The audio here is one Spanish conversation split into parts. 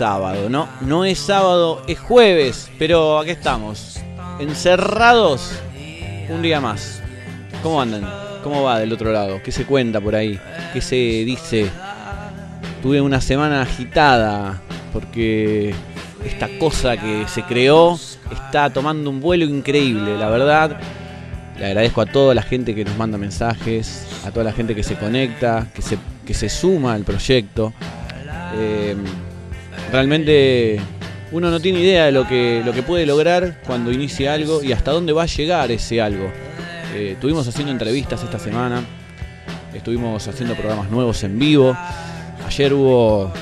sábado, ¿no? No es sábado, es jueves, pero aquí estamos, encerrados un día más. ¿Cómo andan? ¿Cómo va del otro lado? ¿Qué se cuenta por ahí? ¿Qué se dice? Tuve una semana agitada porque esta cosa que se creó está tomando un vuelo increíble, la verdad. Le agradezco a toda la gente que nos manda mensajes, a toda la gente que se conecta, que se, que se suma al proyecto. Eh, realmente uno no tiene idea de lo que, lo que puede lograr cuando inicia algo y hasta dónde va a llegar ese algo. Eh, estuvimos haciendo entrevistas esta semana, estuvimos haciendo programas nuevos en vivo. Ayer hubo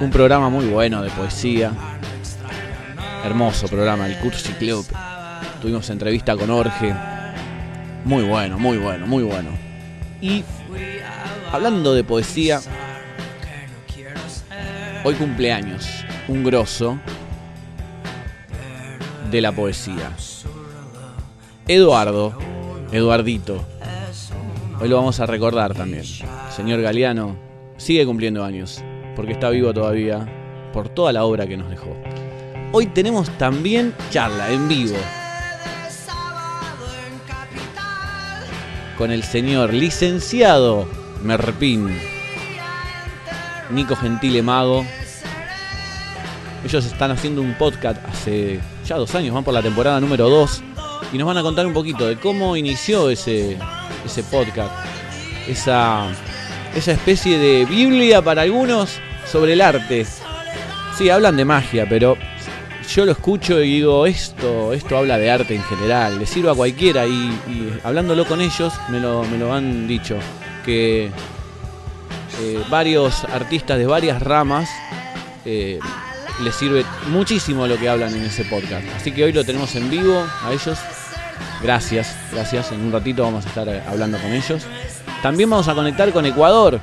un programa muy bueno de poesía, hermoso programa, el Cursi Club. Tuvimos entrevista con Orge, muy bueno, muy bueno, muy bueno. Y hablando de poesía, hoy cumpleaños, un grosso de la poesía. Eduardo, Eduardito. Hoy lo vamos a recordar también. Señor Galeano sigue cumpliendo años, porque está vivo todavía, por toda la obra que nos dejó. Hoy tenemos también charla en vivo con el señor licenciado Merpín, Nico Gentile Mago. Ellos están haciendo un podcast hace ya dos años, van por la temporada número 2 y nos van a contar un poquito de cómo inició ese, ese podcast, esa, esa especie de Biblia para algunos sobre el arte. Sí, hablan de magia, pero yo lo escucho y digo, esto, esto habla de arte en general, le sirve a cualquiera y, y hablándolo con ellos me lo, me lo han dicho, que eh, varios artistas de varias ramas eh, les sirve muchísimo lo que hablan en ese podcast. Así que hoy lo tenemos en vivo a ellos. Gracias, gracias. En un ratito vamos a estar eh, hablando con ellos. También vamos a conectar con Ecuador,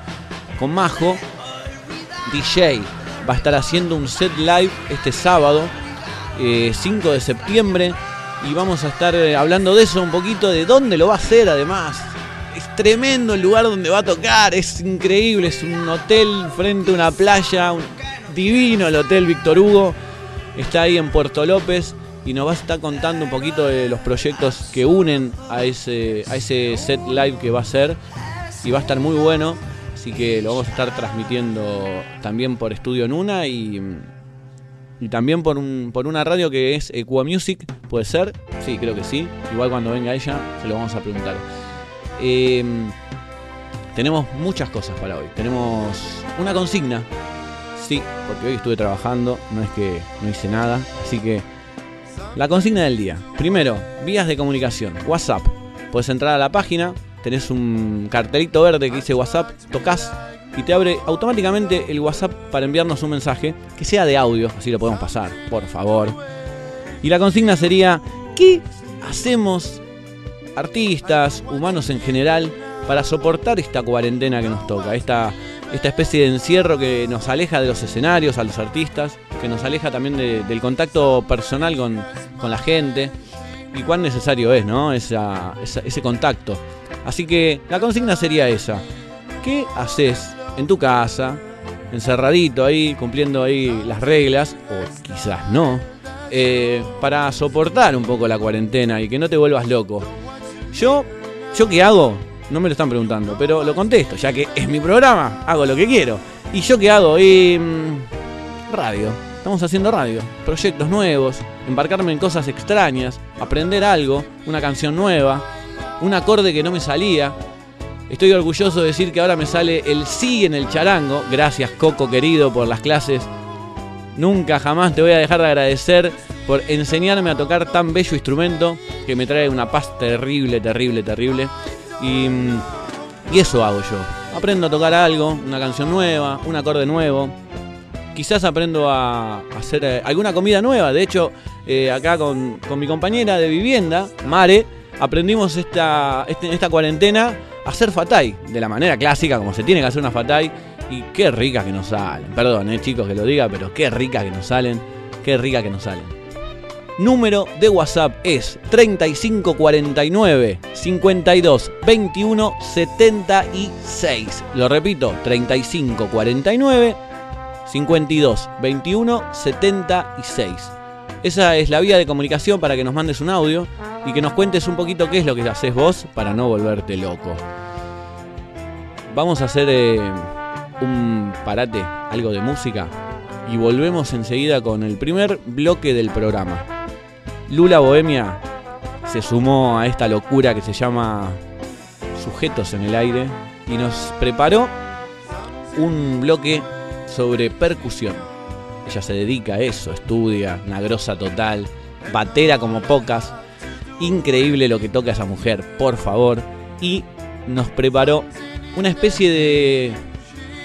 con Majo, DJ. Va a estar haciendo un set live este sábado, 5 de septiembre. Y vamos a estar hablando de eso un poquito, de dónde lo va a hacer además. Es tremendo el lugar donde va a tocar, es increíble, es un hotel frente a una playa, un divino el Hotel Víctor Hugo. Está ahí en Puerto López y nos va a estar contando un poquito de los proyectos que unen a ese, a ese set live que va a ser. Y va a estar muy bueno, así que lo vamos a estar transmitiendo también por Estudio Nuna y, y también por, un, por una radio que es Equa Music, ¿puede ser? Sí, creo que sí. Igual cuando venga ella se lo vamos a preguntar. Eh, tenemos muchas cosas para hoy. Tenemos una consigna. Sí, porque hoy estuve trabajando, no es que no hice nada. Así que la consigna del día. Primero, vías de comunicación. WhatsApp. Puedes entrar a la página, tenés un cartelito verde que dice WhatsApp, tocas y te abre automáticamente el WhatsApp para enviarnos un mensaje que sea de audio, así lo podemos pasar, por favor. Y la consigna sería, ¿qué hacemos artistas, humanos en general, para soportar esta cuarentena que nos toca, esta, esta especie de encierro que nos aleja de los escenarios, a los artistas, que nos aleja también de- del contacto personal con, con la gente, y cuán necesario es, ¿no? Esa- esa- ese contacto. Así que la consigna sería esa. ¿Qué haces en tu casa, encerradito ahí, cumpliendo ahí las reglas, o quizás no, eh, para soportar un poco la cuarentena y que no te vuelvas loco? Yo, ¿yo qué hago? No me lo están preguntando, pero lo contesto, ya que es mi programa, hago lo que quiero. ¿Y yo qué hago? Y, mm, radio. Estamos haciendo radio, proyectos nuevos, embarcarme en cosas extrañas, aprender algo, una canción nueva, un acorde que no me salía. Estoy orgulloso de decir que ahora me sale el sí en el charango. Gracias Coco querido por las clases. Nunca jamás te voy a dejar de agradecer por enseñarme a tocar tan bello instrumento que me trae una paz terrible, terrible, terrible. Y, eso hago yo. Aprendo a tocar algo, una canción nueva, un acorde nuevo. Quizás aprendo a hacer eh, alguna comida nueva. De hecho, eh, acá con, con mi compañera de vivienda, Mare, aprendimos esta, este- esta cuarentena a hacer fatay. De la manera clásica, como se tiene que hacer una fatay. Y qué ricas que nos salen. Perdón, eh, chicos que lo diga, pero qué ricas que nos salen. Qué ricas que nos salen. Número de WhatsApp es 3549 52 21 76. Lo repito, 3549 52 21 76. Esa es la vía de comunicación para que nos mandes un audio y que nos cuentes un poquito qué es lo que haces vos para no volverte loco. Vamos a hacer eh, un parate, algo de música, y volvemos enseguida con el primer bloque del programa. Lula Bohemia se sumó a esta locura que se llama Sujetos en el Aire y nos preparó un bloque sobre percusión. Ella se dedica a eso, estudia, una grosa total, batera como pocas. Increíble lo que toca esa mujer, por favor. Y nos preparó una especie de,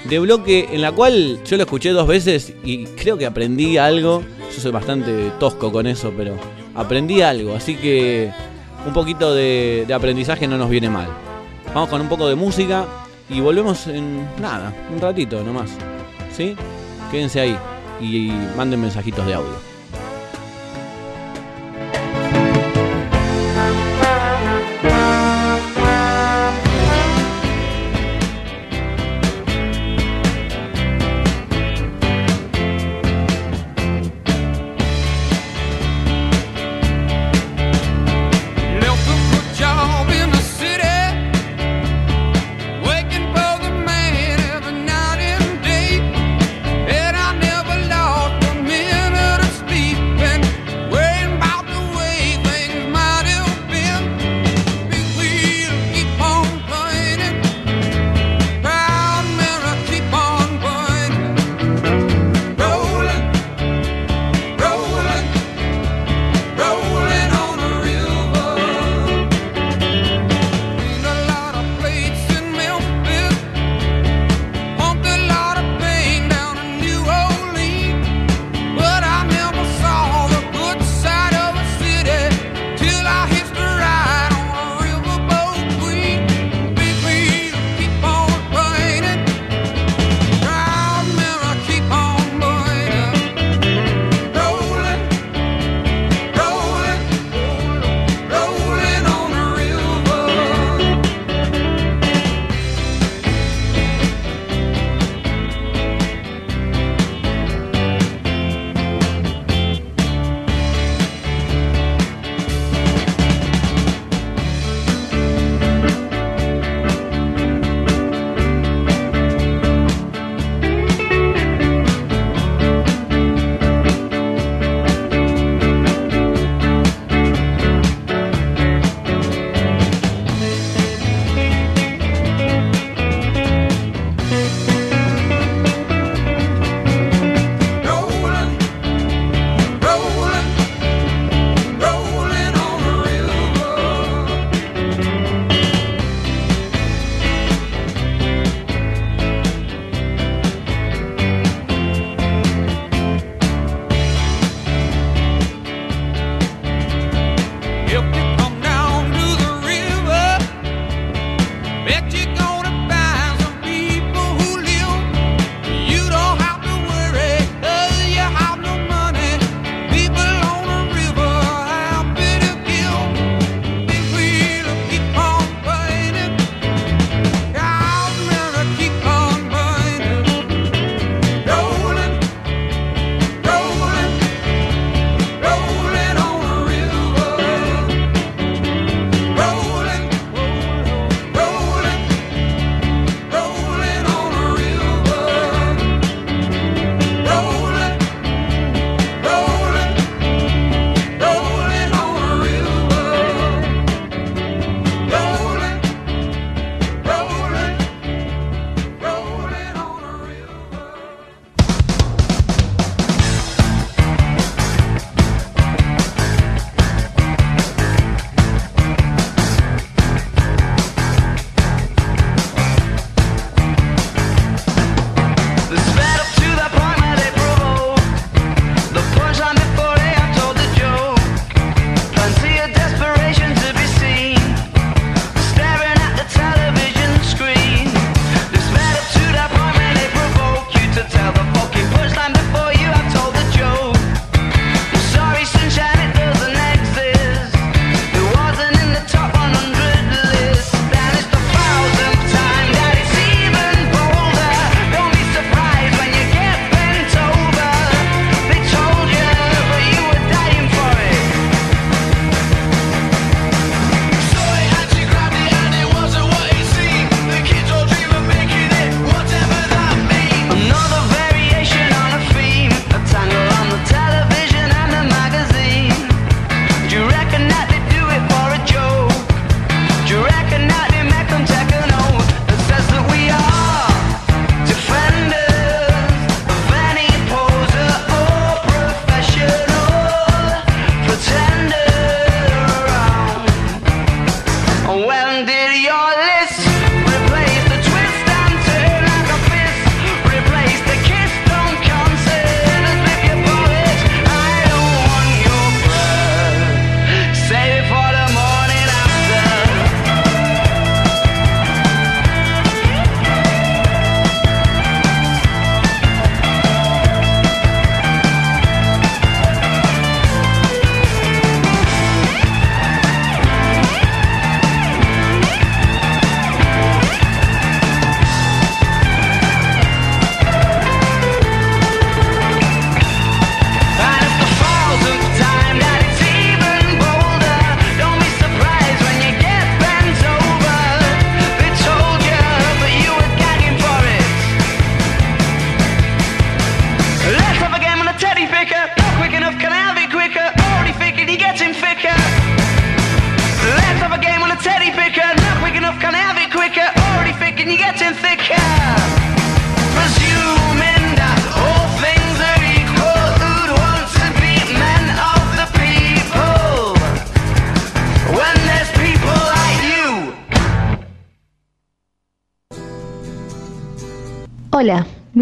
de bloque en la cual yo lo escuché dos veces y creo que aprendí algo. Yo soy bastante tosco con eso, pero aprendí algo. Así que un poquito de, aprendizaje no nos viene mal. Vamos con un poco de música y volvemos en nada, un ratito nomás. ¿Sí? Quédense ahí y manden mensajitos de audio.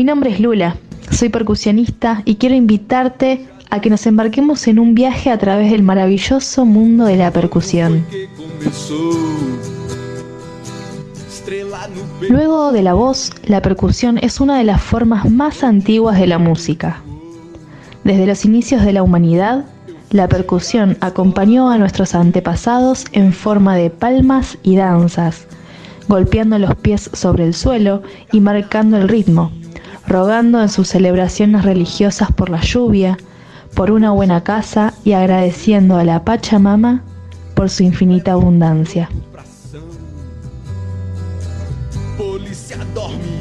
Nombre es Lula, soy percusionista y quiero invitarte a que nos embarquemos en un viaje a través del maravilloso mundo de la percusión. Luego de la voz, la percusión es una de las formas más antiguas de la música. Desde los inicios de la humanidad, la percusión acompañó a nuestros antepasados en forma de palmas y danzas, golpeando los pies sobre el suelo y marcando el ritmo, rogando en sus celebraciones religiosas por la lluvia, por una buena casa y agradeciendo a la Pachamama por su infinita abundancia.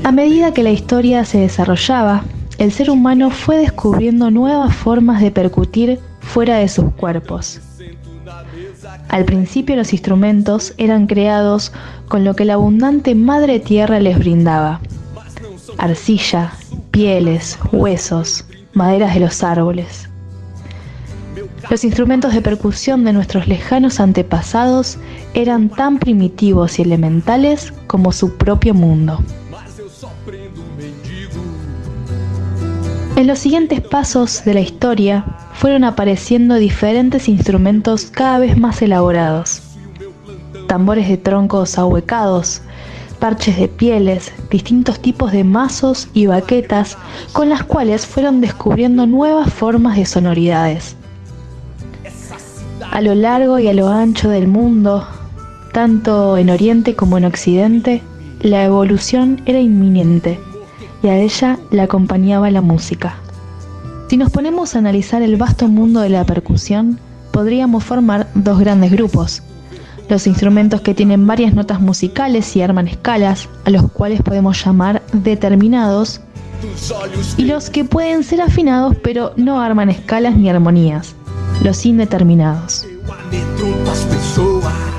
A medida que la historia se desarrollaba, el ser humano fue descubriendo nuevas formas de percutir fuera de sus cuerpos. Al principio los instrumentos eran creados con lo que la abundante madre tierra les brindaba. Arcilla, pieles, huesos, maderas de los árboles. Los instrumentos de percusión de nuestros lejanos antepasados eran tan primitivos y elementales como su propio mundo. En los siguientes pasos de la historia fueron apareciendo diferentes instrumentos cada vez más elaborados. Tambores de troncos ahuecados, parches de pieles, distintos tipos de mazos y baquetas con las cuales fueron descubriendo nuevas formas de sonoridades. A lo largo y a lo ancho del mundo, tanto en Oriente como en Occidente, la evolución era inminente y a ella la acompañaba la música. Si nos ponemos a analizar el vasto mundo de la percusión, podríamos formar dos grandes grupos. Los instrumentos que tienen varias notas musicales y arman escalas, a los cuales podemos llamar determinados, y los que pueden ser afinados pero no arman escalas ni armonías, los indeterminados.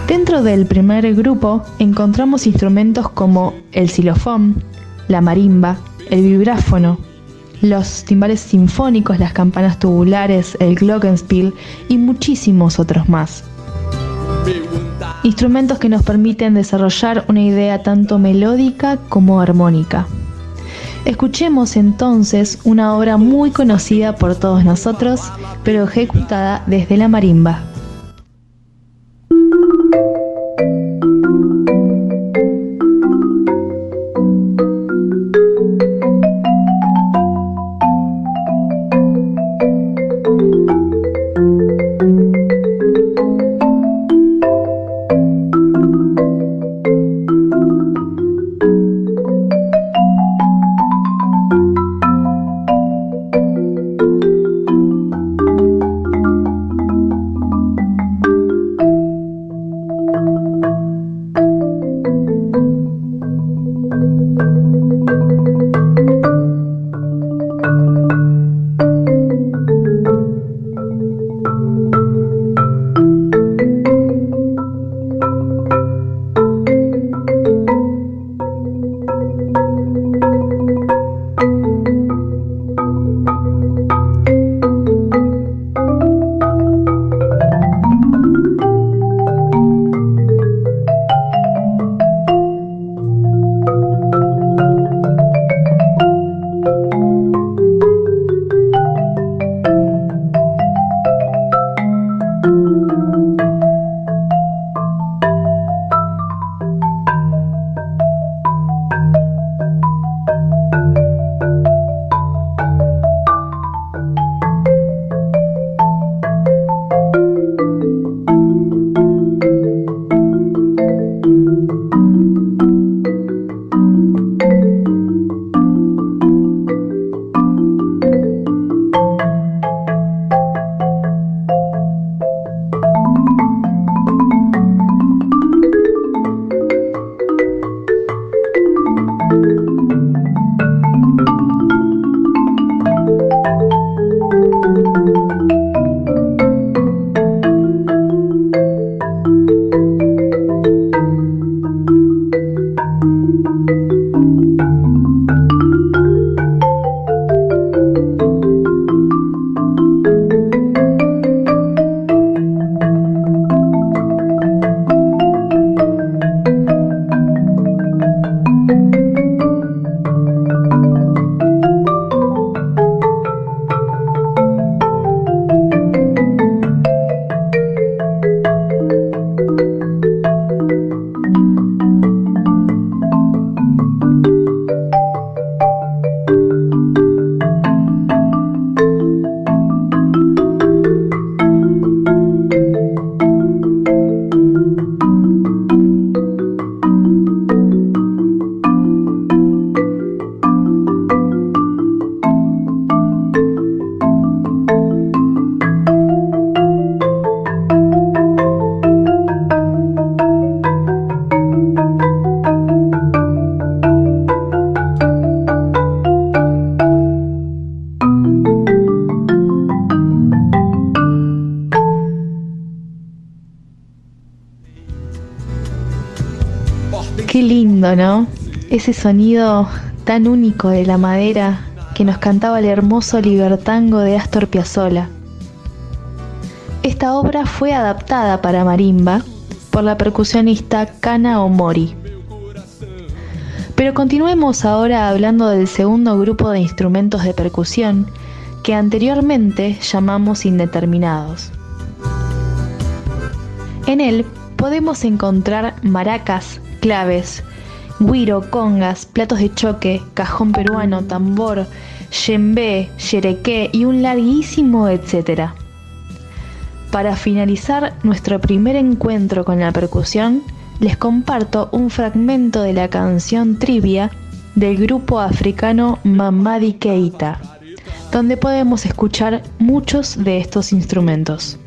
Dentro del primer grupo encontramos instrumentos como el xilofón, la marimba, el vibráfono, los timbales sinfónicos, las campanas tubulares, el glockenspiel y muchísimos otros más. Instrumentos que nos permiten desarrollar una idea tanto melódica como armónica. Escuchemos entonces una obra muy conocida por todos nosotros, pero ejecutada desde la marimba. Ese sonido tan único de la madera que nos cantaba el hermoso libertango de Astor Piazzolla. Esta obra fue adaptada para marimba por la percusionista Kana Omori. Pero continuemos ahora hablando del segundo grupo de instrumentos de percusión que anteriormente llamamos indeterminados. En él podemos encontrar maracas, claves, guiro, congas, platos de choque, cajón peruano, tambor, yembe, yerequé y un larguísimo etcétera. Para finalizar nuestro primer encuentro con la percusión, les comparto un fragmento de la canción Trivia del grupo africano Mamadi Keita, donde podemos escuchar muchos de estos instrumentos.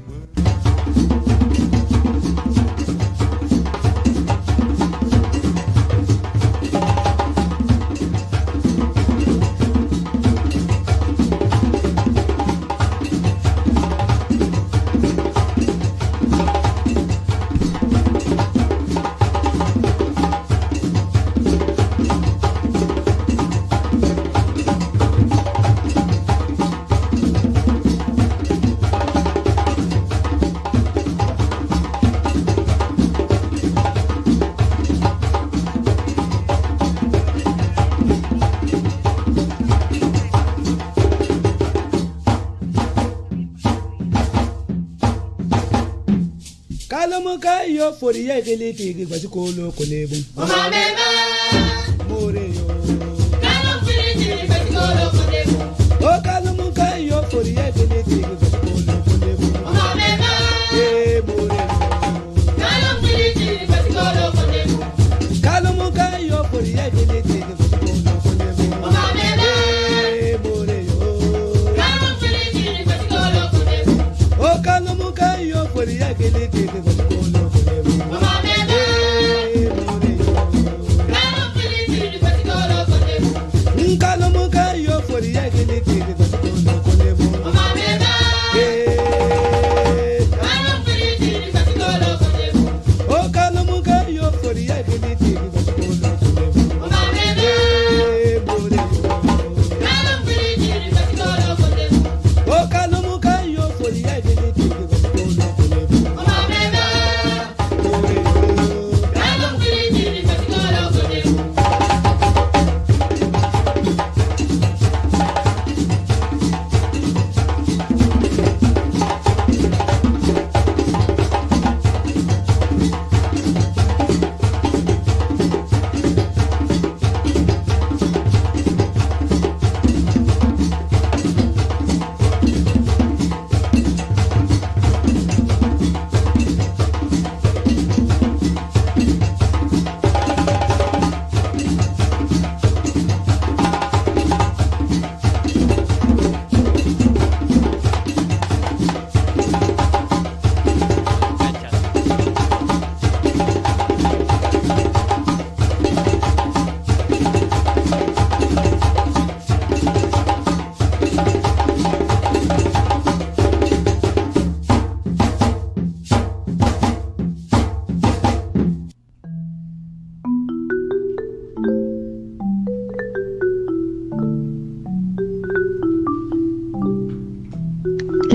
yóò forí yẹ́ ìdílé tìrì gbà tí kò lóko lébùn. ọmọ mi bá.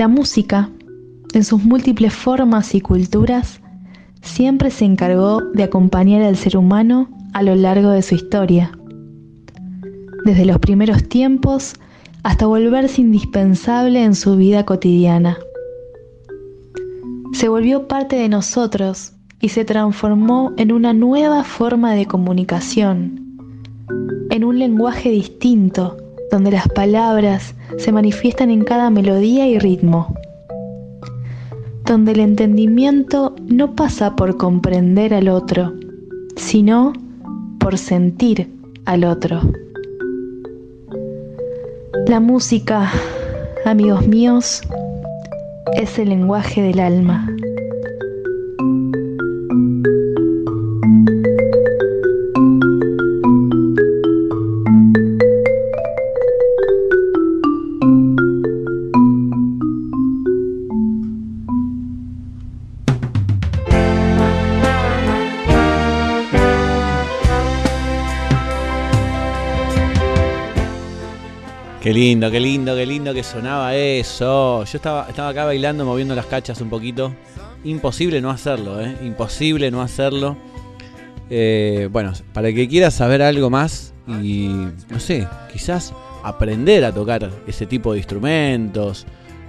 La música, en sus múltiples formas y culturas, siempre se encargó de acompañar al ser humano a lo largo de su historia. Desde los primeros tiempos hasta volverse indispensable en su vida cotidiana. Se volvió parte de nosotros y se transformó en una nueva forma de comunicación, en un lenguaje distinto donde las palabras se manifiestan en cada melodía y ritmo, donde el entendimiento no pasa por comprender al otro, sino por sentir al otro. La música, amigos míos, es el lenguaje del alma. Qué lindo, qué lindo, qué lindo que sonaba eso. Yo estaba, estaba acá bailando, moviendo las cachas un poquito. Imposible no hacerlo, ¿eh? Imposible no hacerlo. Eh, bueno, para el que quiera saber algo más y, no sé, quizás aprender a tocar ese tipo de instrumentos,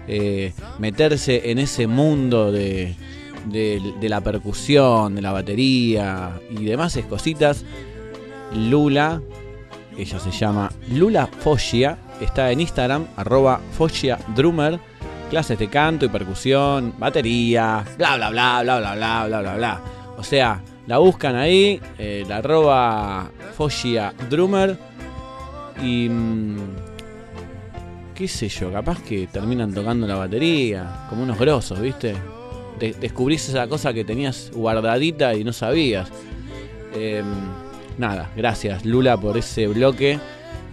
eh, meterse en ese mundo de, de- de la percusión, de la batería y demás cositas, Lula, ella se llama Lula Foggia, está en Instagram, arroba Drummer, clases de canto y percusión, batería, bla bla bla bla bla bla bla bla bla. O sea, la buscan ahí, eh, la arroba Foggia Drummer y mm, qué sé yo, capaz que terminan tocando la batería, como unos grosos, ¿viste? De- descubrís esa cosa que tenías guardadita y no sabías. Eh, nada, gracias Lula por ese bloque.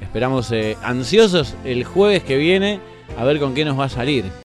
Esperamos eh, ansiosos el jueves que viene a ver con qué nos va a salir.